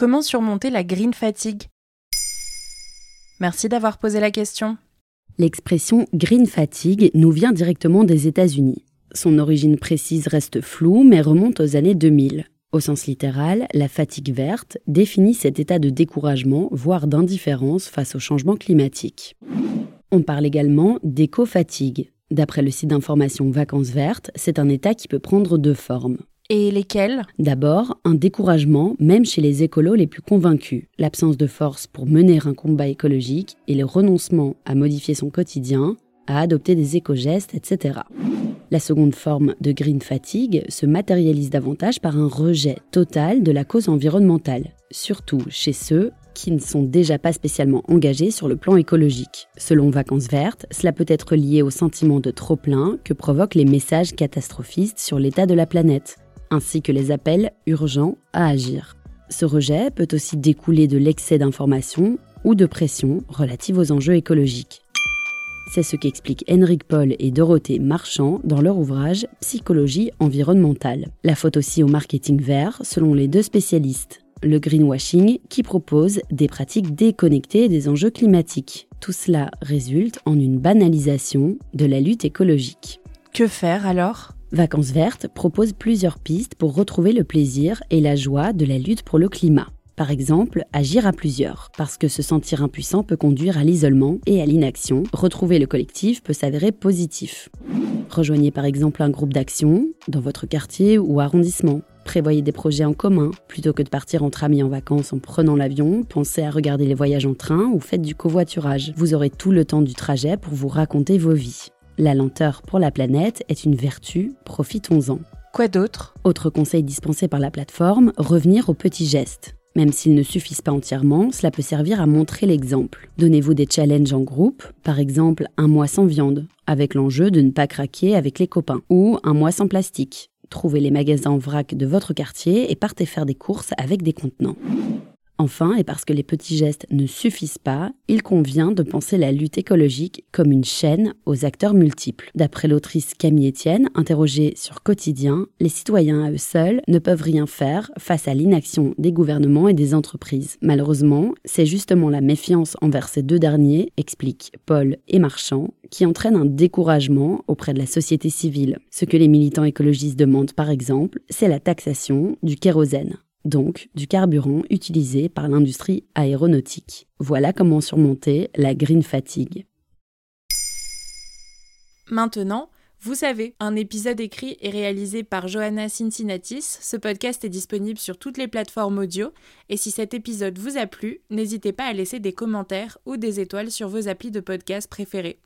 Comment surmonter la green fatigue? Merci d'avoir posé la question. L'expression green fatigue nous vient directement des États-Unis. Son origine précise reste floue mais remonte aux années 2000. Au sens littéral, la fatigue verte définit cet état de découragement, voire d'indifférence face au changement climatique. On parle également d'éco-fatigue. D'après le site d'information Vacances Vertes, c'est un état qui peut prendre deux formes. Et lesquelles D'abord, un découragement, même chez les écolos les plus convaincus, l'absence de force pour mener un combat écologique et le renoncement à modifier son quotidien, à adopter des éco-gestes, etc. La seconde forme de green fatigue se matérialise davantage par un rejet total de la cause environnementale, surtout chez ceux qui ne sont déjà pas spécialement engagés sur le plan écologique. Selon Vacances Vertes, cela peut être lié au sentiment de trop-plein que provoquent les messages catastrophistes sur l'état de la planète, ainsi que les appels urgents à agir. Ce rejet peut aussi découler de l'excès d'informations ou de pression relative aux enjeux écologiques. C'est ce qu'expliquent Henrik Paul et Dorothée Marchand dans leur ouvrage Psychologie environnementale. La faute aussi au marketing vert, selon les deux spécialistes. Le greenwashing, qui propose des pratiques déconnectées des enjeux climatiques. Tout cela résulte en une banalisation de la lutte écologique. Que faire alors? Vacances Vertes propose plusieurs pistes pour retrouver le plaisir et la joie de la lutte pour le climat. Par exemple, agir à plusieurs, parce que se sentir impuissant peut conduire à l'isolement et à l'inaction. Retrouver le collectif peut s'avérer positif. Rejoignez par exemple un groupe d'action dans votre quartier ou arrondissement. Prévoyez des projets en commun. Plutôt que de partir entre amis en vacances en prenant l'avion, pensez à regarder les voyages en train ou faites du covoiturage. Vous aurez tout le temps du trajet pour vous raconter vos vies. La lenteur pour la planète est une vertu, profitons-en. Quoi d'autre? Autre conseil dispensé par la plateforme, revenir aux petits gestes. Même s'ils ne suffisent pas entièrement, cela peut servir à montrer l'exemple. Donnez-vous des challenges en groupe, par exemple un mois sans viande, avec l'enjeu de ne pas craquer avec les copains, ou un mois sans plastique. Trouvez les magasins en vrac de votre quartier et partez faire des courses avec des contenants. Enfin, et parce que les petits gestes ne suffisent pas, il convient de penser la lutte écologique comme une chaîne aux acteurs multiples. D'après l'autrice Camille Etienne, interrogée sur Quotidien, les citoyens à eux seuls ne peuvent rien faire face à l'inaction des gouvernements et des entreprises. Malheureusement, c'est justement la méfiance envers ces deux derniers, expliquent Paul et Marchand, qui entraîne un découragement auprès de la société civile. Ce que les militants écologistes demandent par exemple, c'est la taxation du kérosène donc du carburant utilisé par l'industrie aéronautique. Voilà comment surmonter la green fatigue. Maintenant, vous savez, un épisode écrit et réalisé par Johanna Cincinnatis. Ce podcast est disponible sur toutes les plateformes audio. Et si cet épisode vous a plu, n'hésitez pas à laisser des commentaires ou des étoiles sur vos applis de podcast préférés.